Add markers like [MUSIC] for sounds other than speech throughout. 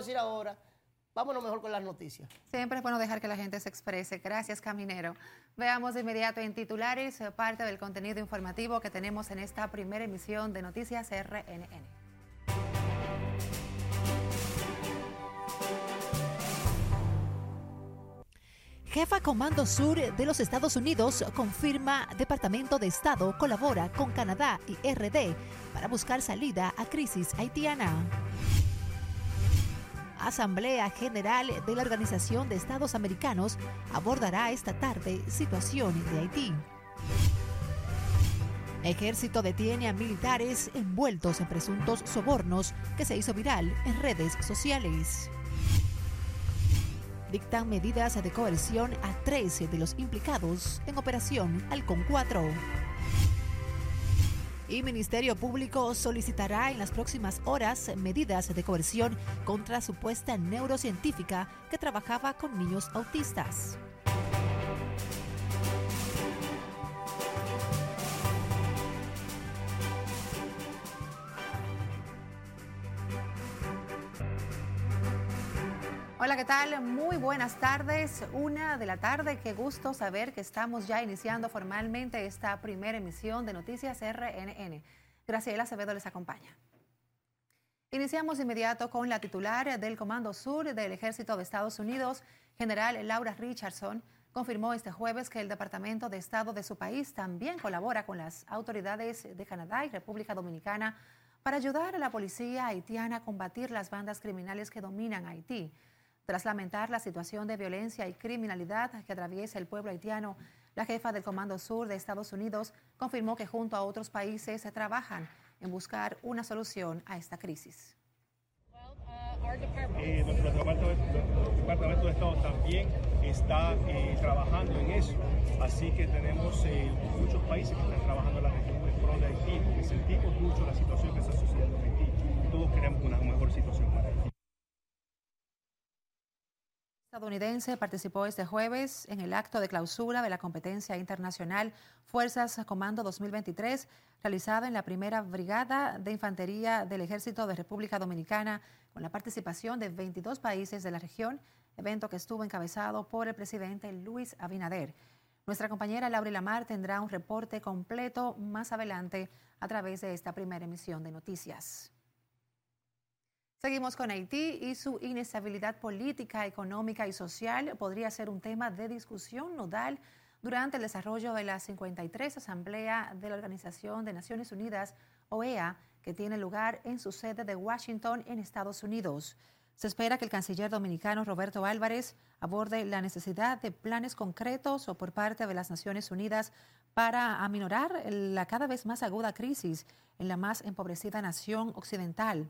decir ahora. Vámonos mejor con las noticias. Siempre es bueno dejar que la gente se exprese. Gracias, Caminero. Veamos de inmediato en titulares eh, parte del contenido informativo que tenemos en esta primera emisión de Noticias RNN. Jefa Comando Sur de los Estados Unidos confirma Departamento de Estado colabora con Canadá y RD para buscar salida a crisis haitiana. Asamblea General de la Organización de Estados Americanos abordará esta tarde situación de Haití. Ejército detiene a militares envueltos en presuntos sobornos que se hizo viral en redes sociales. Dictan medidas de coerción a 13 de los implicados en Operación Halcón 4 y Ministerio Público solicitará en las próximas horas medidas de coerción contra supuesta neurocientífica que trabajaba con niños autistas. ¿Qué tal? Muy buenas tardes. Una de la tarde. Qué gusto saber que estamos ya iniciando formalmente esta primera emisión de Noticias RNN. Graciela Acevedo les acompaña. Iniciamos inmediato con la titular del Comando Sur del Ejército de Estados Unidos, general Laura Richardson, confirmó este jueves que el Departamento de Estado de su país también colabora con las autoridades de Canadá y República Dominicana para ayudar a la policía haitiana a combatir las bandas criminales que dominan Haití. Tras lamentar la situación de violencia y criminalidad que atraviesa el pueblo haitiano, la jefa del Comando Sur de Estados Unidos confirmó que junto a otros países se trabajan en buscar una solución a esta crisis. Eh, nuestro departamento, de Estado también está eh, trabajando en eso, así que tenemos eh, muchos países que están trabajando en la región del pro de Haití, porque sentimos mucho la situación que está sucediendo en Haití. Todos queremos una mejor situación para Haití estadounidense participó este jueves en el acto de clausura de la competencia internacional Fuerzas Comando 2023, realizada en la primera Brigada de Infantería del Ejército de República Dominicana, con la participación de 22 países de la región, evento que estuvo encabezado por el presidente Luis Abinader. Nuestra compañera Laura Lamar tendrá un reporte completo más adelante a través de esta primera emisión de noticias. Seguimos con Haití y su inestabilidad política, económica y social podría ser un tema de discusión nodal durante el desarrollo de la 53 Asamblea de la Organización de Naciones Unidas, OEA, que tiene lugar en su sede de Washington, en Estados Unidos. Se espera que el canciller dominicano Roberto Álvarez aborde la necesidad de planes concretos o por parte de las Naciones Unidas para aminorar la cada vez más aguda crisis en la más empobrecida nación occidental.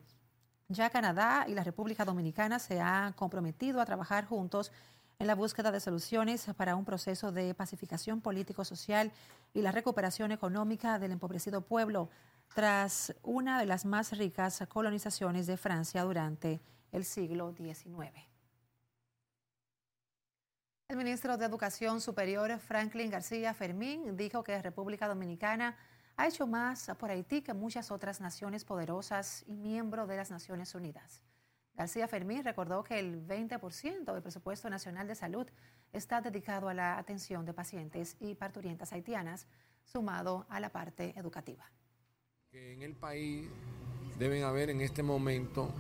Ya Canadá y la República Dominicana se han comprometido a trabajar juntos en la búsqueda de soluciones para un proceso de pacificación político-social y la recuperación económica del empobrecido pueblo tras una de las más ricas colonizaciones de Francia durante el siglo XIX. El ministro de Educación Superior, Franklin García Fermín, dijo que la República Dominicana ha hecho más por Haití que muchas otras naciones poderosas y miembro de las Naciones Unidas. García Fermín recordó que el 20% del presupuesto nacional de salud está dedicado a la atención de pacientes y parturientas haitianas, sumado a la parte educativa. En el país deben haber en este momento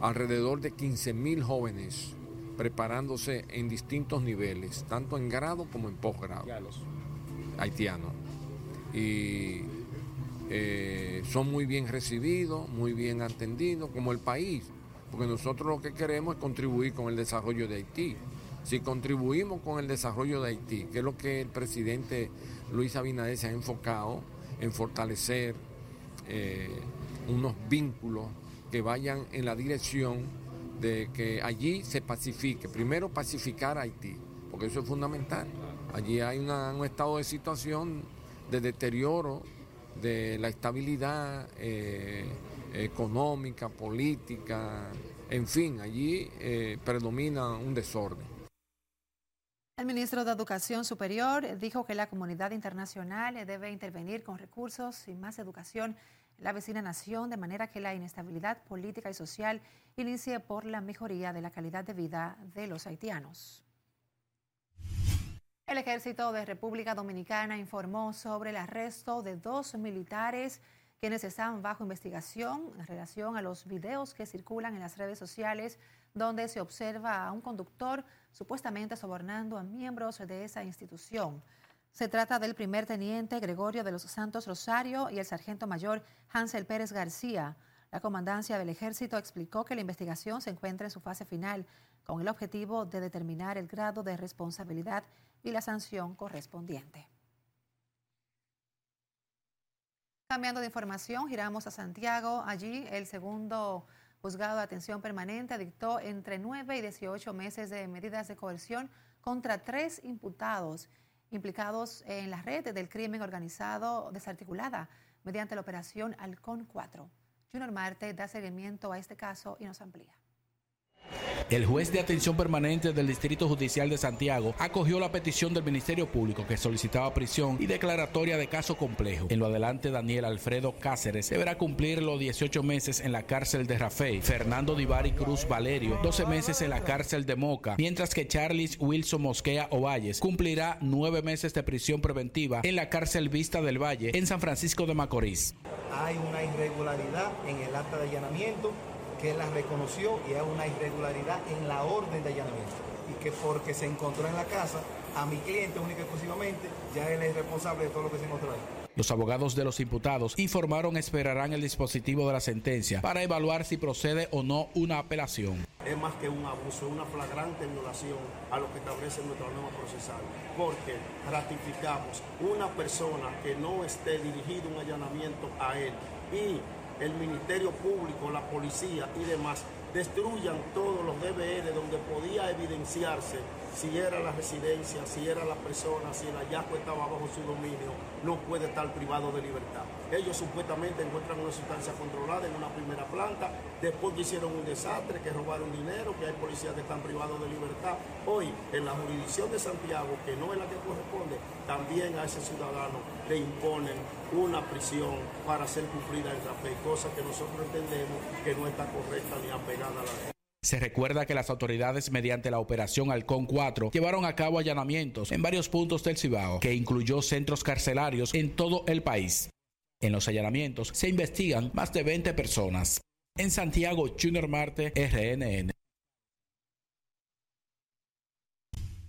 alrededor de 15.000 jóvenes preparándose en distintos niveles, tanto en grado como en posgrado, haitianos. Y eh, son muy bien recibidos, muy bien atendidos, como el país, porque nosotros lo que queremos es contribuir con el desarrollo de Haití. Si contribuimos con el desarrollo de Haití, que es lo que el presidente Luis Abinader se ha enfocado en fortalecer eh, unos vínculos que vayan en la dirección de que allí se pacifique, primero pacificar a Haití, porque eso es fundamental. Allí hay un estado de situación de deterioro de la estabilidad eh, económica, política, en fin, allí eh, predomina un desorden. El ministro de Educación Superior dijo que la comunidad internacional debe intervenir con recursos y más educación la vecina nación, de manera que la inestabilidad política y social inicie por la mejoría de la calidad de vida de los haitianos. El ejército de República Dominicana informó sobre el arresto de dos militares quienes están bajo investigación en relación a los videos que circulan en las redes sociales donde se observa a un conductor supuestamente sobornando a miembros de esa institución. Se trata del primer teniente Gregorio de los Santos Rosario y el sargento mayor Hansel Pérez García. La comandancia del ejército explicó que la investigación se encuentra en su fase final con el objetivo de determinar el grado de responsabilidad y la sanción correspondiente. Cambiando de información, giramos a Santiago. Allí el segundo juzgado de atención permanente dictó entre 9 y 18 meses de medidas de coerción contra tres imputados implicados en la red del crimen organizado desarticulada mediante la operación Halcón 4. Junior Marte da seguimiento a este caso y nos amplía. El juez de atención permanente del Distrito Judicial de Santiago acogió la petición del Ministerio Público que solicitaba prisión y declaratoria de caso complejo. En lo adelante, Daniel Alfredo Cáceres deberá cumplir los 18 meses en la cárcel de Rafael, Fernando Divari Cruz Valerio 12 meses en la cárcel de Moca, mientras que Charles Wilson Mosquea Ovalles cumplirá 9 meses de prisión preventiva en la cárcel Vista del Valle en San Francisco de Macorís. Hay una irregularidad en el acta de allanamiento que la reconoció y hay una irregularidad en la orden de allanamiento y que porque se encontró en la casa a mi cliente única y exclusivamente, ya él es responsable de todo lo que se encontró ahí. Los abogados de los imputados informaron esperarán el dispositivo de la sentencia para evaluar si procede o no una apelación. Es más que un abuso, una flagrante violación a lo que establece nuestra norma procesal, porque ratificamos una persona que no esté dirigido un allanamiento a él y el Ministerio Público, la policía y demás destruyan todos los DVR donde podía evidenciarse si era la residencia, si era la persona, si el hallazgo estaba bajo su dominio, no puede estar privado de libertad. Ellos supuestamente encuentran una sustancia controlada en una primera planta, después hicieron un desastre, que robaron dinero, que hay policías que están privados de libertad. Hoy, en la jurisdicción de Santiago, que no es la que corresponde, también a ese ciudadano le imponen una prisión para ser cumplida en fe, cosa que nosotros entendemos que no está correcta ni apegada a la ley. Se recuerda que las autoridades mediante la operación Halcón 4 llevaron a cabo allanamientos en varios puntos del Cibao, que incluyó centros carcelarios en todo el país. En los allanamientos se investigan más de 20 personas. En Santiago, Junior Marte, RNN.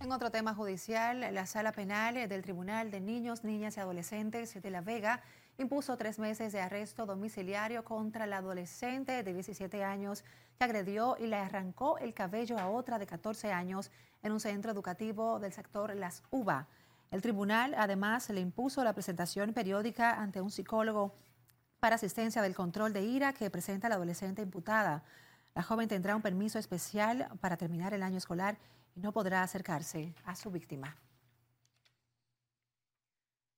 En otro tema judicial, la sala penal del Tribunal de Niños, Niñas y Adolescentes de La Vega impuso tres meses de arresto domiciliario contra la adolescente de 17 años que agredió y le arrancó el cabello a otra de 14 años en un centro educativo del sector Las Uva. El tribunal además le impuso la presentación periódica ante un psicólogo para asistencia del control de ira que presenta la adolescente imputada. La joven tendrá un permiso especial para terminar el año escolar no podrá acercarse a su víctima.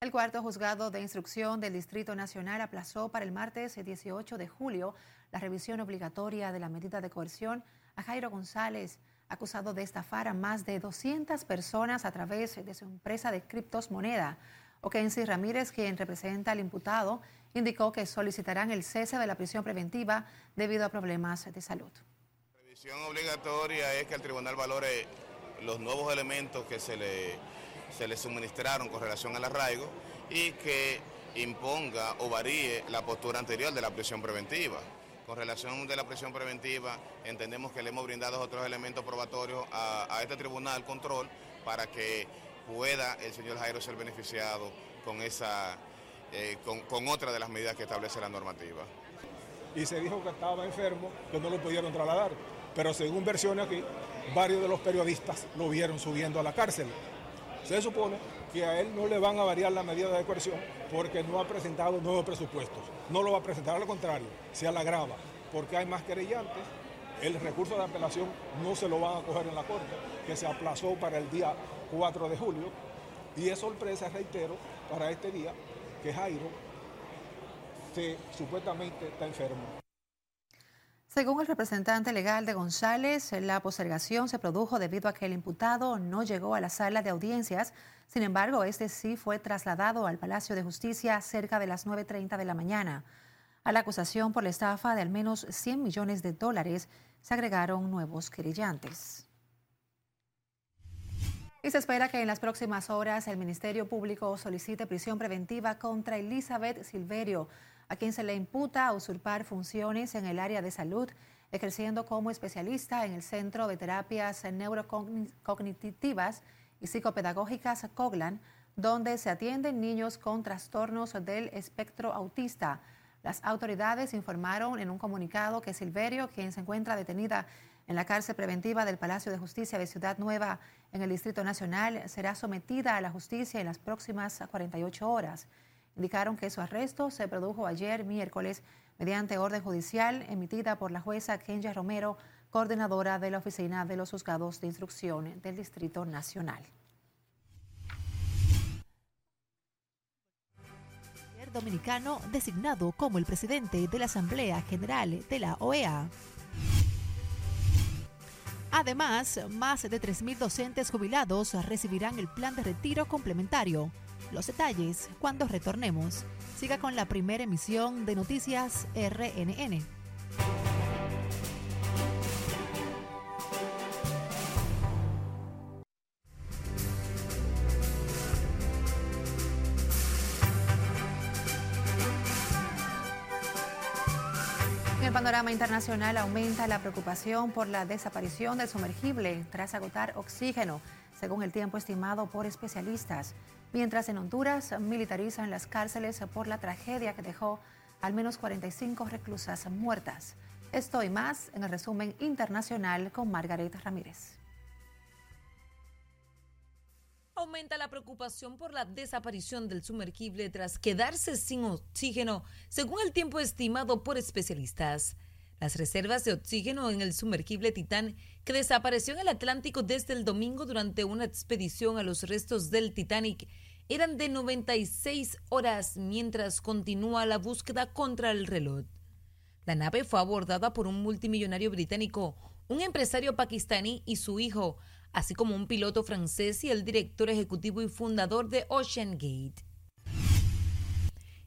El cuarto juzgado de instrucción del Distrito Nacional aplazó para el martes 18 de julio la revisión obligatoria de la medida de coerción a Jairo González, acusado de estafar a más de 200 personas a través de su empresa de criptos moneda. Okensi Ramírez, quien representa al imputado, indicó que solicitarán el cese de la prisión preventiva debido a problemas de salud. La revisión obligatoria es que el tribunal valore los nuevos elementos que se le se le suministraron con relación al arraigo y que imponga o varíe la postura anterior de la prisión preventiva. Con relación de la prisión preventiva, entendemos que le hemos brindado otros elementos probatorios a, este tribunal control para que pueda el señor Jairo ser beneficiado con, esa, eh, con, con otra de las medidas que establece la normativa. Y se dijo que estaba enfermo, que no lo pudieron trasladar. Pero según versiones aquí, varios de los periodistas lo vieron subiendo a la cárcel. Se supone que a él no le van a variar la medida de coerción porque no ha presentado nuevos presupuestos. No lo va a presentar, al contrario, se agrava porque hay más querellantes. El recurso de apelación no se lo van a coger en la Corte, que se aplazó para el día 4 de julio. Y es sorpresa, reitero, para este día que Jairo se, supuestamente está enfermo. Según el representante legal de González, la postergación se produjo debido a que el imputado no llegó a la sala de audiencias. Sin embargo, este sí fue trasladado al Palacio de Justicia cerca de las 9.30 de la mañana. A la acusación por la estafa de al menos 100 millones de dólares se agregaron nuevos querellantes. Y se espera que en las próximas horas el Ministerio Público solicite prisión preventiva contra Elizabeth Silverio, a quien se le imputa usurpar funciones en el área de salud, ejerciendo como especialista en el Centro de Terapias Neurocognitivas y Psicopedagógicas COGLAN, donde se atienden niños con trastornos del espectro autista. Las autoridades informaron en un comunicado que Silverio, quien se encuentra detenida en la cárcel preventiva del Palacio de Justicia de Ciudad Nueva en el Distrito Nacional, será sometida a la justicia en las próximas 48 horas. Indicaron que su arresto se produjo ayer miércoles mediante orden judicial emitida por la jueza Kenya Romero, coordinadora de la Oficina de los Juzgados de Instrucción del Distrito Nacional. dominicano designado como el presidente de la Asamblea General de la OEA. Además, más de 3.000 docentes jubilados recibirán el plan de retiro complementario. Los detalles cuando retornemos. Siga con la primera emisión de Noticias RNN. el panorama internacional aumenta la preocupación por la desaparición del sumergible tras agotar oxígeno, según el tiempo estimado por especialistas. Mientras en Honduras militarizan las cárceles por la tragedia que dejó al menos 45 reclusas muertas. Esto y más en el resumen internacional con Margaret Ramírez. Aumenta la preocupación por la desaparición del sumergible tras quedarse sin oxígeno, según el tiempo estimado por especialistas. Las reservas de oxígeno en el sumergible Titán, que desapareció en el Atlántico desde el domingo durante una expedición a los restos del Titanic, eran de 96 horas mientras continúa la búsqueda contra el reloj. La nave fue abordada por un multimillonario británico, un empresario pakistaní y su hijo, así como un piloto francés y el director ejecutivo y fundador de Ocean Gate.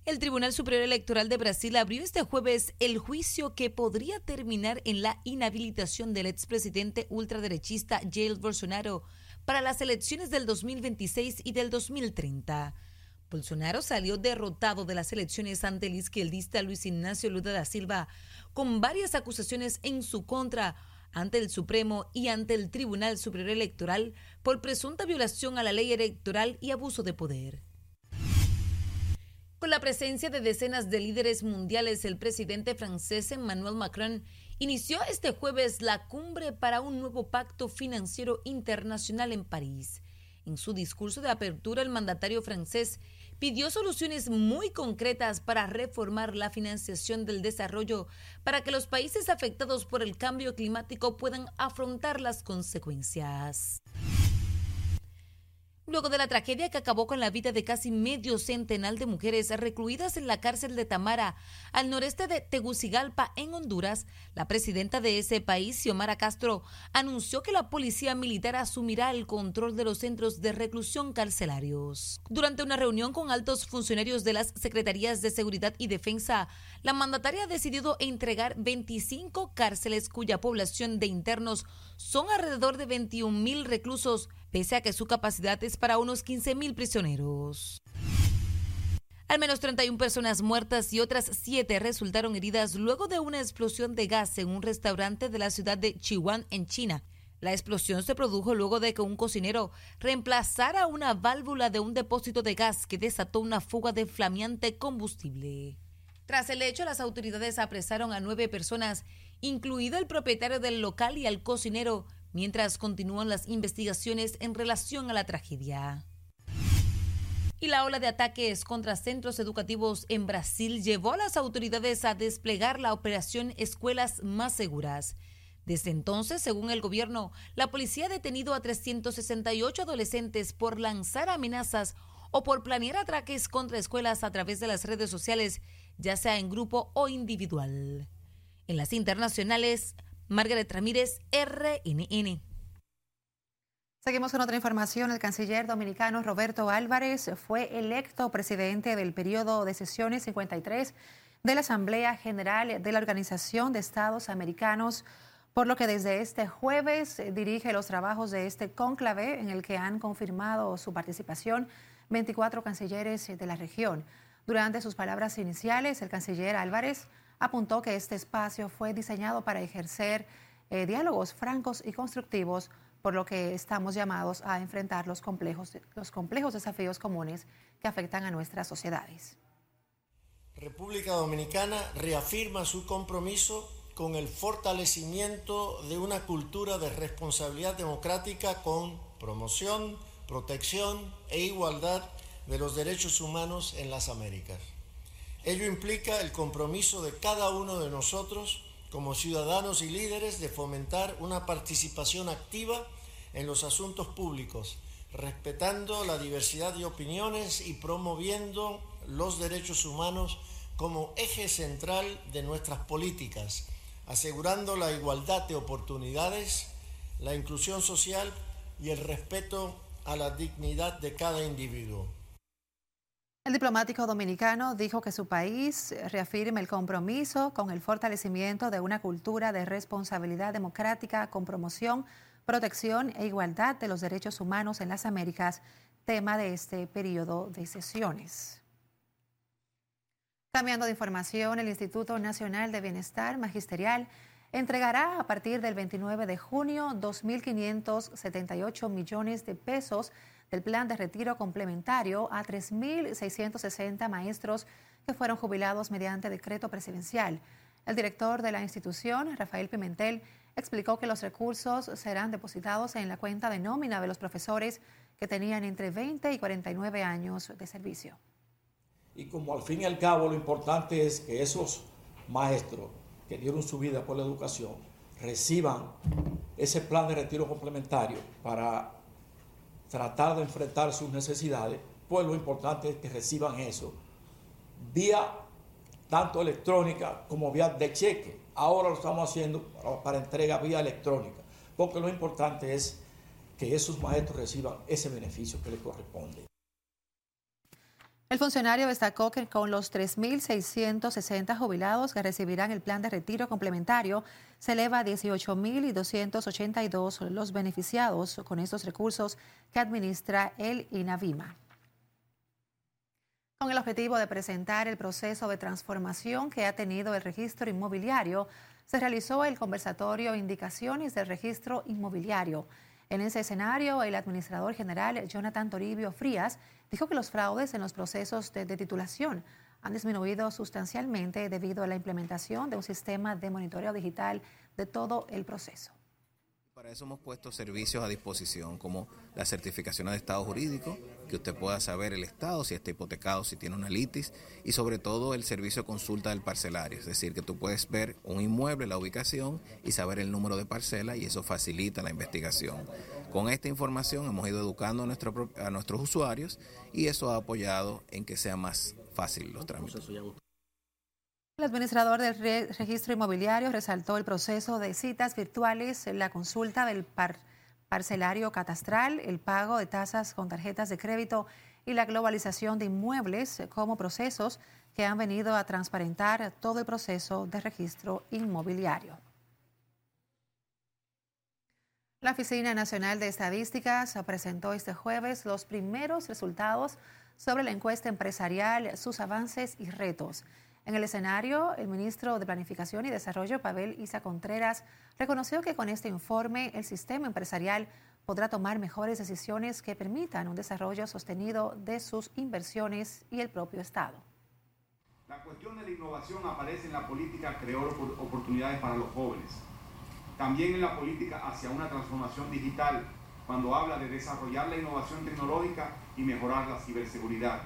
El Tribunal Superior Electoral de Brasil abrió este jueves el juicio que podría terminar en la inhabilitación del expresidente ultraderechista Jair Bolsonaro para las elecciones del 2026 y del 2030. Bolsonaro salió derrotado de las elecciones ante el izquierdista Luis Ignacio Lula da Silva, con varias acusaciones en su contra, ante el Supremo y ante el Tribunal Superior Electoral por presunta violación a la ley electoral y abuso de poder. Con la presencia de decenas de líderes mundiales, el presidente francés Emmanuel Macron inició este jueves la cumbre para un nuevo pacto financiero internacional en París. En su discurso de apertura, el mandatario francés pidió soluciones muy concretas para reformar la financiación del desarrollo para que los países afectados por el cambio climático puedan afrontar las consecuencias. Luego de la tragedia que acabó con la vida de casi medio centenar de mujeres recluidas en la cárcel de Tamara, al noreste de Tegucigalpa, en Honduras, la presidenta de ese país, Xiomara Castro, anunció que la policía militar asumirá el control de los centros de reclusión carcelarios. Durante una reunión con altos funcionarios de las Secretarías de Seguridad y Defensa, la mandataria ha decidido entregar 25 cárceles cuya población de internos son alrededor de 21 mil reclusos pese a que su capacidad es para unos 15.000 prisioneros. Al menos 31 personas muertas y otras 7 resultaron heridas luego de una explosión de gas en un restaurante de la ciudad de Chihuahua, en China. La explosión se produjo luego de que un cocinero reemplazara una válvula de un depósito de gas que desató una fuga de flameante combustible. Tras el hecho, las autoridades apresaron a nueve personas, incluido el propietario del local y al cocinero, mientras continúan las investigaciones en relación a la tragedia. Y la ola de ataques contra centros educativos en Brasil llevó a las autoridades a desplegar la operación Escuelas Más Seguras. Desde entonces, según el gobierno, la policía ha detenido a 368 adolescentes por lanzar amenazas o por planear ataques contra escuelas a través de las redes sociales, ya sea en grupo o individual. En las internacionales, Margaret Ramírez, RNN. Seguimos con otra información. El canciller dominicano Roberto Álvarez fue electo presidente del periodo de sesiones 53 de la Asamblea General de la Organización de Estados Americanos, por lo que desde este jueves dirige los trabajos de este cónclave en el que han confirmado su participación 24 cancilleres de la región. Durante sus palabras iniciales, el canciller Álvarez apuntó que este espacio fue diseñado para ejercer eh, diálogos francos y constructivos, por lo que estamos llamados a enfrentar los complejos, los complejos desafíos comunes que afectan a nuestras sociedades. República Dominicana reafirma su compromiso con el fortalecimiento de una cultura de responsabilidad democrática con promoción, protección e igualdad de los derechos humanos en las Américas. Ello implica el compromiso de cada uno de nosotros como ciudadanos y líderes de fomentar una participación activa en los asuntos públicos, respetando la diversidad de opiniones y promoviendo los derechos humanos como eje central de nuestras políticas, asegurando la igualdad de oportunidades, la inclusión social y el respeto a la dignidad de cada individuo. El diplomático dominicano dijo que su país reafirma el compromiso con el fortalecimiento de una cultura de responsabilidad democrática con promoción, protección e igualdad de los derechos humanos en las Américas, tema de este periodo de sesiones. Cambiando de información, el Instituto Nacional de Bienestar Magisterial entregará a partir del 29 de junio 2.578 millones de pesos del plan de retiro complementario a 3.660 maestros que fueron jubilados mediante decreto presidencial. El director de la institución, Rafael Pimentel, explicó que los recursos serán depositados en la cuenta de nómina de los profesores que tenían entre 20 y 49 años de servicio. Y como al fin y al cabo lo importante es que esos maestros que dieron su vida por la educación reciban ese plan de retiro complementario para tratar de enfrentar sus necesidades, pues lo importante es que reciban eso vía tanto electrónica como vía de cheque. Ahora lo estamos haciendo para entrega vía electrónica, porque lo importante es que esos maestros reciban ese beneficio que les corresponde. El funcionario destacó que con los 3.660 jubilados que recibirán el plan de retiro complementario, se eleva a 18.282 los beneficiados con estos recursos que administra el INAVIMA. Con el objetivo de presentar el proceso de transformación que ha tenido el registro inmobiliario, se realizó el conversatorio Indicaciones del Registro Inmobiliario. En ese escenario, el administrador general Jonathan Toribio Frías dijo que los fraudes en los procesos de, titulación han disminuido sustancialmente debido a la implementación de un sistema de monitoreo digital de todo el proceso. Para eso hemos puesto servicios a disposición como la certificación de estado jurídico, que usted pueda saber el estado, si está hipotecado, si tiene una litis, y sobre todo el servicio de consulta del parcelario, es decir, que tú puedes ver un inmueble, la ubicación y saber el número de parcela y eso facilita la investigación. Con esta información hemos ido educando a, nuestro, a nuestros usuarios y eso ha apoyado en que sea más fácil los trámites. El administrador del registro inmobiliario resaltó el proceso de citas virtuales, la consulta del parcelario catastral, el pago de tasas con tarjetas de crédito y la globalización de inmuebles como procesos que han venido a transparentar todo el proceso de registro inmobiliario. La Oficina Nacional de Estadísticas presentó este jueves los primeros resultados sobre la encuesta empresarial, sus avances y retos. En el escenario, el ministro de Planificación y Desarrollo, Pavel Isa Contreras, reconoció que con este informe el sistema empresarial podrá tomar mejores decisiones que permitan un desarrollo sostenido de sus inversiones y el propio Estado. La cuestión de la innovación aparece en la política crear oportunidades para los jóvenes. También en la política hacia una transformación digital, cuando habla de desarrollar la innovación tecnológica y mejorar la ciberseguridad.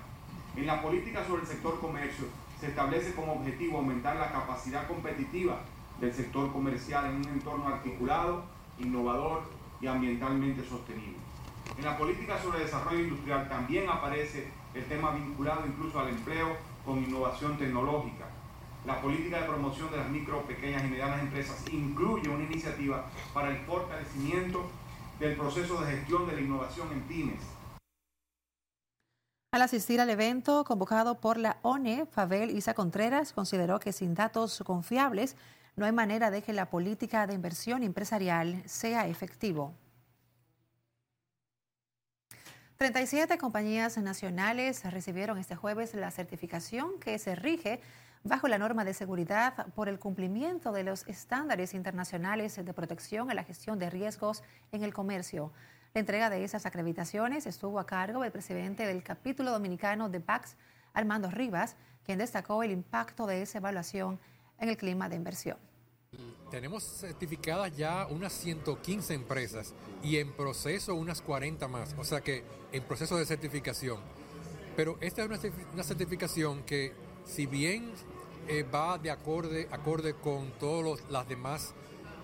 En la política sobre el sector comercio, se establece como objetivo aumentar la capacidad competitiva del sector comercial en un entorno articulado, innovador y ambientalmente sostenible. En la política sobre desarrollo industrial también aparece el tema vinculado incluso al empleo con innovación tecnológica. La política de promoción de las micro, pequeñas y medianas empresas incluye una iniciativa para el fortalecimiento del proceso de gestión de la innovación en pymes, Al asistir al evento convocado por la ONE, Fabel Isa Contreras consideró que sin datos confiables no hay manera de que la política de inversión empresarial sea efectivo. 37 compañías nacionales recibieron este jueves la certificación que se rige bajo la norma de seguridad por el cumplimiento de los estándares internacionales de protección a la gestión de riesgos en el comercio. La entrega de esas acreditaciones estuvo a cargo del presidente del capítulo dominicano de PAX, Armando Rivas, quien destacó el impacto de esa evaluación en el clima de inversión. Tenemos certificadas ya unas 115 empresas y en proceso unas 40 más, o sea que en proceso de certificación. Pero esta es una, certificación que si bien eh, va de acorde, acorde con todas las demás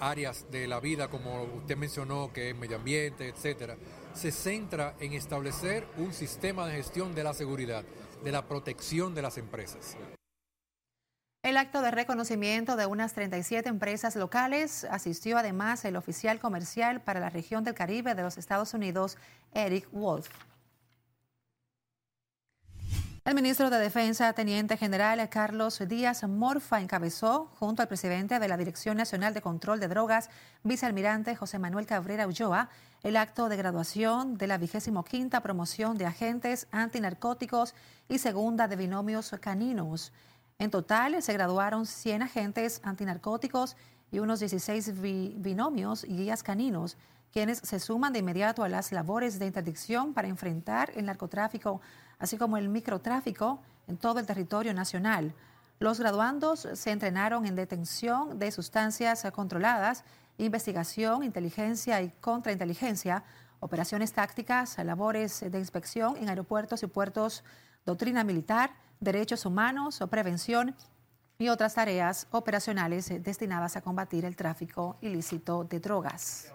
áreas de la vida, como usted mencionó, que es medio ambiente, etcétera, se centra en establecer un sistema de gestión de la seguridad, de la protección de las empresas. El acto de reconocimiento de unas 37 empresas locales asistió además el oficial comercial para la región del Caribe de los Estados Unidos, Eric Wolf. El ministro de Defensa, Teniente General Carlos Díaz Morfa, encabezó, junto al presidente de la Dirección Nacional de Control de Drogas, vicealmirante José Manuel Cabrera Ulloa, el acto de graduación de la vigésimo quinta promoción de agentes antinarcóticos y segunda de binomios caninos. En total, se graduaron 100 agentes antinarcóticos y unos 16 binomios y guías caninos, quienes se suman de inmediato a las labores de interdicción para enfrentar el narcotráfico así como el microtráfico en todo el territorio nacional. Los graduandos se entrenaron en detención de sustancias controladas, investigación, inteligencia y contrainteligencia, operaciones tácticas, labores de inspección en aeropuertos y puertos, doctrina militar, derechos humanos prevención y otras tareas operacionales destinadas a combatir el tráfico ilícito de drogas.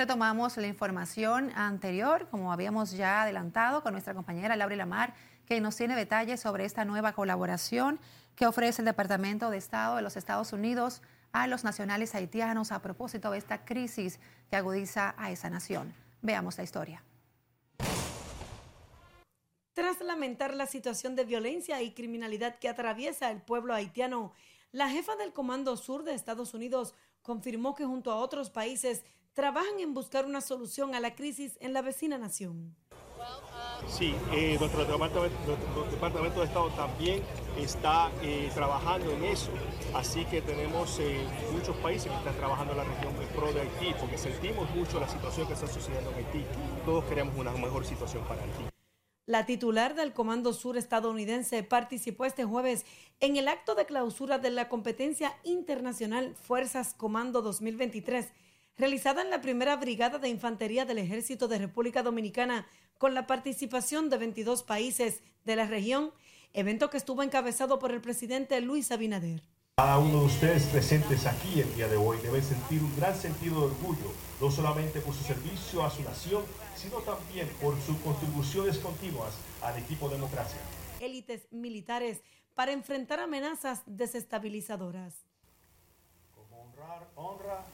Retomamos la información anterior, como habíamos ya adelantado con nuestra compañera Laura Lamar, que nos tiene detalles sobre esta nueva colaboración que ofrece el Departamento de Estado de los Estados Unidos a los nacionales haitianos a propósito de esta crisis que agudiza a esa nación. Veamos la historia. Tras lamentar la situación de violencia y criminalidad que atraviesa el pueblo haitiano, la jefa del Comando Sur de Estados Unidos confirmó que junto a otros países trabajan en buscar una solución a la crisis en la vecina nación. Sí, eh, nuestro, departamento, de Estado también está eh, trabajando en eso. Así que tenemos eh, muchos países que están trabajando en la región pro de Haití, porque sentimos mucho la situación que está sucediendo en Haití. Todos queremos una mejor situación para Haití. La titular del Comando Sur estadounidense participó este jueves en el acto de clausura de la competencia internacional Fuerzas Comando 2023 realizada en la primera brigada de infantería del Ejército de República Dominicana con la participación de 22 países de la región, evento que estuvo encabezado por el presidente Luis Abinader. Cada uno de ustedes presentes aquí el día de hoy debe sentir un gran sentido de orgullo, no solamente por su servicio a su nación, sino también por sus contribuciones continuas al equipo democracia. Élites militares para enfrentar amenazas desestabilizadoras. Como honrar, honra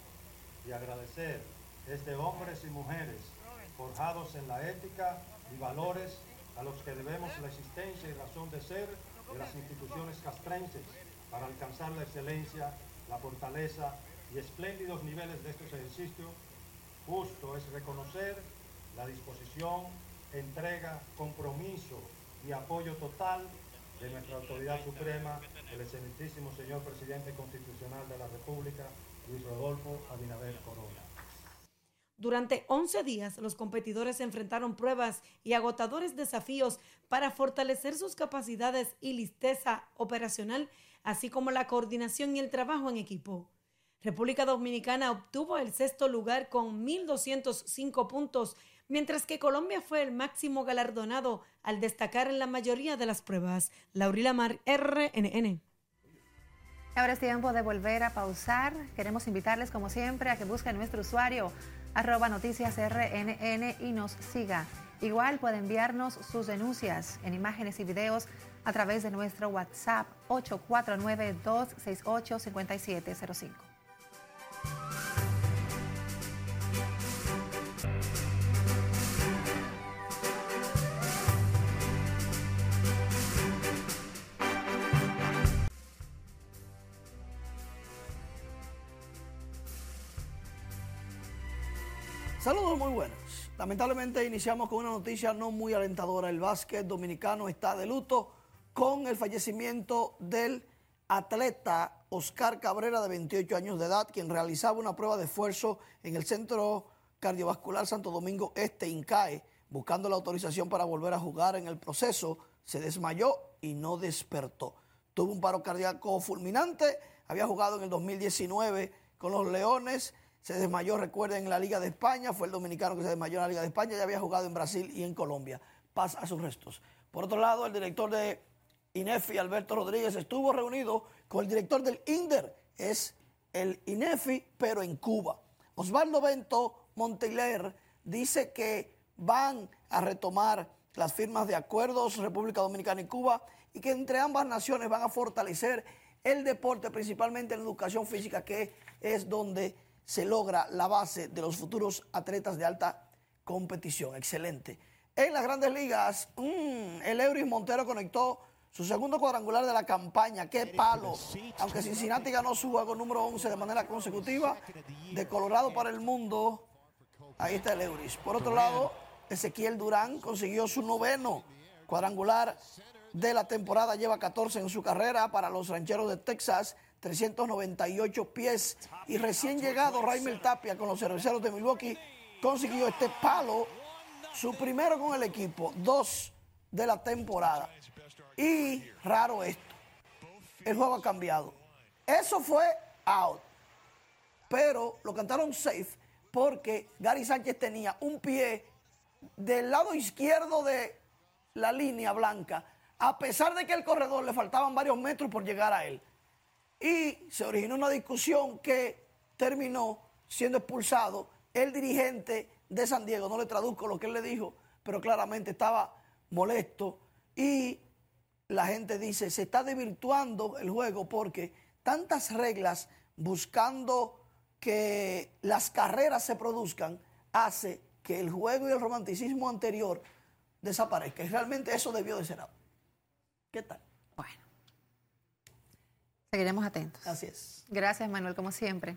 y agradecer desde hombres y mujeres forjados en la ética y valores a los que debemos la existencia y razón de ser de las instituciones castrenses para alcanzar la excelencia, la fortaleza y espléndidos niveles de estos ejercicios, justo es reconocer la disposición, entrega, compromiso y apoyo total de nuestra autoridad suprema, el excelentísimo señor presidente constitucional de la República, Luis Rodolfo Abinader Corona. Durante 11 días, los competidores enfrentaron pruebas y agotadores desafíos para fortalecer sus capacidades y listeza operacional, así como la coordinación y el trabajo en equipo. República Dominicana obtuvo el sexto lugar con 1.205 puntos, mientras que Colombia fue el máximo galardonado al destacar en la mayoría de las pruebas. Laurila Mar, RNN. Ahora es tiempo de volver a pausar. Queremos invitarles, como siempre, a que busquen nuestro usuario arroba noticias RNN y nos siga. Igual puede enviarnos sus denuncias en imágenes y videos a través de nuestro WhatsApp 849-268-5705. Lamentablemente iniciamos con una noticia no muy alentadora. El básquet dominicano está de luto con el fallecimiento del atleta Oscar Cabrera de 28 años de edad, quien realizaba una prueba de esfuerzo en el Centro Cardiovascular Santo Domingo Este, INCAE, buscando la autorización para volver a jugar en el proceso, se desmayó y no despertó. Tuvo un paro cardíaco fulminante, había jugado en el 2019 con los Leones, se desmayó, recuerden, en la Liga de España, fue el dominicano que se desmayó en la Liga de España, ya había jugado en Brasil y en Colombia. Paz a sus restos. Por otro lado, el director de INEFI, Alberto Rodríguez, estuvo reunido con el director del INDER, es el INEFI, pero en Cuba. Osvaldo Bento Monteler dice que van a retomar las firmas de acuerdos República Dominicana y Cuba y que entre ambas naciones van a fortalecer el deporte, principalmente la educación física, que es donde se logra la base de los futuros atletas de alta competición. Excelente. En las grandes ligas, mmm, el Euris Montero conectó su segundo cuadrangular de la campaña. ¡Qué palo! Aunque Cincinnati ganó su juego número 11 de manera consecutiva, de Colorado para el mundo, ahí está el Euris. Por otro lado, Ezequiel Durán consiguió su noveno cuadrangular de la temporada, lleva 14 en su carrera para los rancheros de Texas, 398 pies. Y recién llegado Raimel Tapia con los cerveceros de Milwaukee consiguió este palo, su primero con el equipo, dos de la temporada. Y raro esto, el juego ha cambiado. Eso fue out, pero lo cantaron safe porque Gary Sánchez tenía un pie del lado izquierdo de la línea blanca, a pesar de que el corredor le faltaban varios metros por llegar a él. Y se originó una discusión que terminó siendo expulsado el dirigente de San Diego. No le traduzco lo que él le dijo, pero claramente estaba molesto y la gente dice, se está desvirtuando el juego porque tantas reglas buscando que las carreras se produzcan hace que el juego y el romanticismo anterior desaparezca. Y realmente eso debió de ser algo. ¿Qué tal? Bueno. Seguiremos atentos. Así es. Gracias, Manuel, como siempre.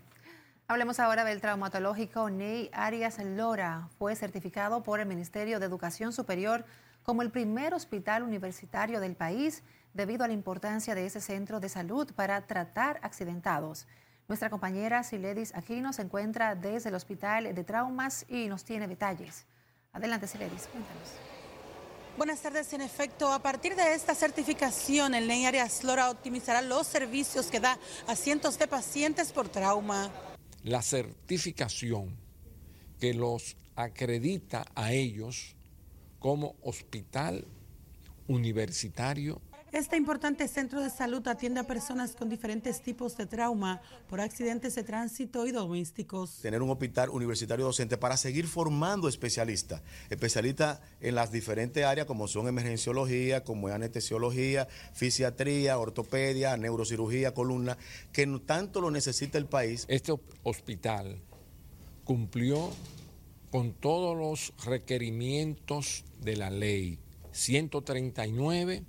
Hablemos ahora del traumatológico Ney Arias Lora. Fue certificado por el Ministerio de Educación Superior como el primer hospital universitario del país debido a la importancia de ese centro de salud para tratar accidentados. Nuestra compañera Siledis Aquino se encuentra desde el Hospital de Traumas y nos tiene detalles. Adelante, Siledis, cuéntanos. Buenas tardes. En efecto, a partir de esta certificación, el NEI Arias Lora optimizará los servicios que da a cientos de pacientes por trauma. La certificación que los acredita a ellos como hospital universitario este importante centro de salud atiende a personas con diferentes tipos de trauma por accidentes de tránsito y domésticos. Tener un hospital universitario docente para seguir formando especialistas, especialistas en las diferentes áreas como son emergenciología, como es anestesiología, fisiatría, ortopedia, neurocirugía, columna, que tanto lo necesita el país. Este hospital cumplió con todos los requerimientos de la ley 139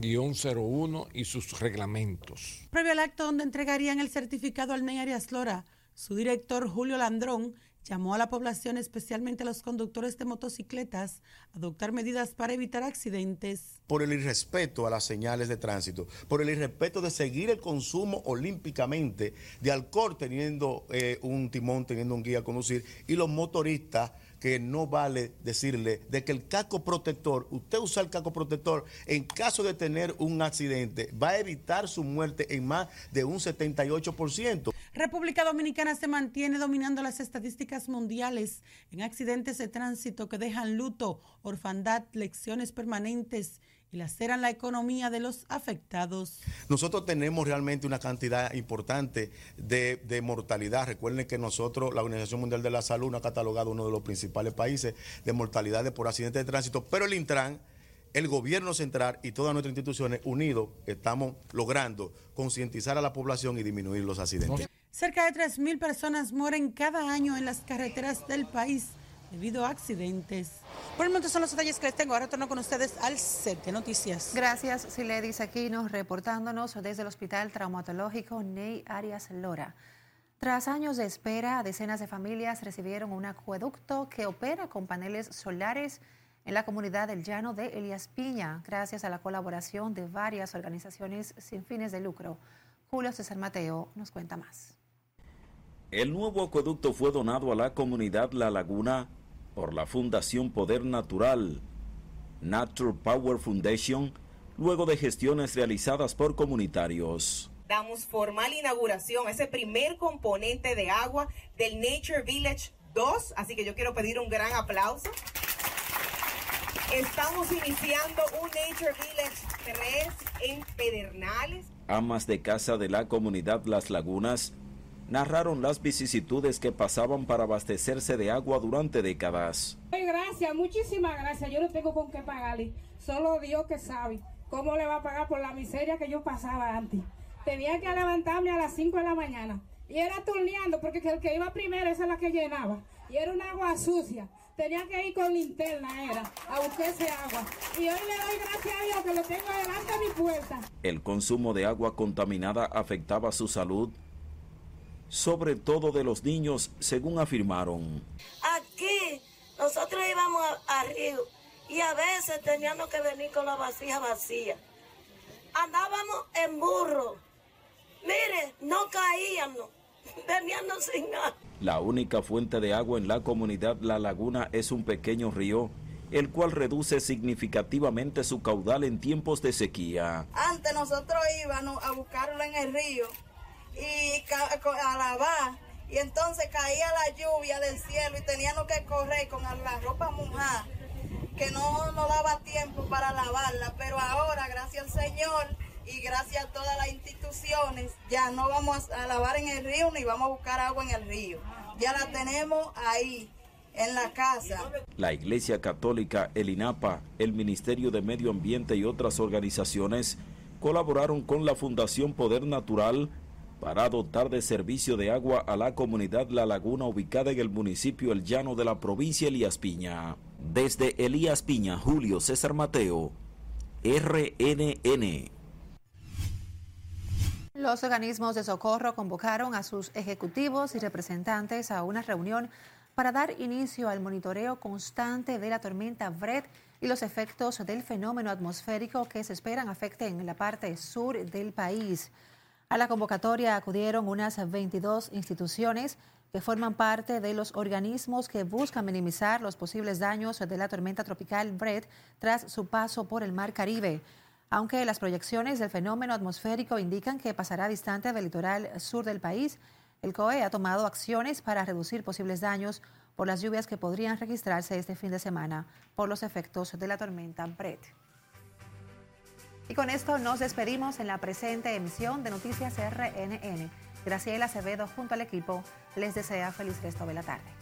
01 y sus reglamentos. Previo al acto donde entregarían el certificado al Ney Arias Lora, su director Julio Landrón llamó a la población, especialmente a los conductores de motocicletas, a adoptar medidas para evitar accidentes. Por el irrespeto a las señales de tránsito, por el irrespeto de seguir el consumo olímpicamente de alcohol teniendo eh, un timón, teniendo un guía a conducir, y los motoristas que no vale decirle de que el casco protector, usted usa el casco protector en caso de tener un accidente, va a evitar su muerte en más de un 78%. República Dominicana se mantiene dominando las estadísticas mundiales en accidentes de tránsito que dejan luto, orfandad, lecciones permanentes y laceran la economía de los afectados. Nosotros tenemos realmente una cantidad importante de, mortalidad. Recuerden que nosotros, la Organización Mundial de la Salud, nos ha catalogado uno de los principales países de mortalidades por accidentes de tránsito, pero el Intran el gobierno central y todas nuestras instituciones unidos estamos logrando concientizar a la población y disminuir los accidentes. Cerca de 3.000 personas mueren cada año en las carreteras del país debido a accidentes. Por el momento son los detalles que les tengo. Ahora retorno con ustedes al set de noticias. Gracias, Siledis Aquino, reportándonos desde el Hospital Traumatológico Ney Arias Lora. Tras años de espera, decenas de familias recibieron un acueducto que opera con paneles solares en la comunidad del llano de Elías Piña, gracias a la colaboración de varias organizaciones sin fines de lucro. Julio César Mateo nos cuenta más. El nuevo acueducto fue donado a la comunidad La Laguna por la Fundación Poder Natural, Natural Power Foundation, luego de gestiones realizadas por comunitarios damos formal inauguración ese primer componente de agua del Nature Village 2, así que yo quiero pedir un gran aplauso. Estamos iniciando un Nature Village 3 en Pedernales. Amas de casa de la comunidad Las Lagunas narraron las vicisitudes que pasaban para abastecerse de agua durante décadas. Gracias, muchísimas gracias. Yo no tengo con qué pagarle. Solo Dios que sabe cómo le va a pagar por la miseria que yo pasaba antes tenía que levantarme a las 5 de la mañana. Y era turneando, porque el que iba primero esa es la que llenaba. Y era un agua sucia. Tenía que ir con linterna, era, a buscar ese agua. Y hoy le doy gracias a Dios que lo tengo delante de mi puerta. El consumo de agua contaminada afectaba su salud, sobre todo de los niños, según afirmaron. Aquí nosotros íbamos a, río y a veces teníamos que venir con la vasija vacía. Andábamos en burro Mire, no caíamos, [LAUGHS] veníamos sin nada. La única fuente de agua en la comunidad La Laguna es un pequeño río, el cual reduce significativamente su caudal en tiempos de sequía. Antes nosotros íbamos a buscarlo en el río y a lavar, y entonces caía la lluvia del cielo y teníamos que correr con la ropa mojada, que no nos daba tiempo para lavarla, pero ahora, gracias al Señor, y gracias a todas las instituciones ya no vamos a lavar en el río ni vamos a buscar agua en el río. Ya la tenemos ahí en la casa. La Iglesia Católica, el INAPA, el Ministerio de Medio Ambiente y otras organizaciones colaboraron con la Fundación Poder Natural para dotar de servicio de agua a la comunidad La Laguna ubicada en el municipio El Llano de la provincia Elías Piña. Desde Elías Piña, Julio César Mateo, RNN. Los organismos de socorro convocaron a sus ejecutivos y representantes a una reunión para dar inicio al monitoreo constante de la tormenta Brett y los efectos del fenómeno atmosférico que se esperan afecten en la parte sur del país. A la convocatoria acudieron unas 22 instituciones que forman parte de los organismos que buscan minimizar los posibles daños de la tormenta tropical Brett tras su paso por el Mar Caribe aunque las proyecciones del fenómeno atmosférico indican que pasará distante del litoral sur del país, el COE ha tomado acciones para reducir posibles daños por las lluvias que podrían registrarse este fin de semana por los efectos de la tormenta Brett. Y con esto nos despedimos en la presente emisión de Noticias RNN. Graciela Acevedo junto al equipo les desea feliz resto de la tarde.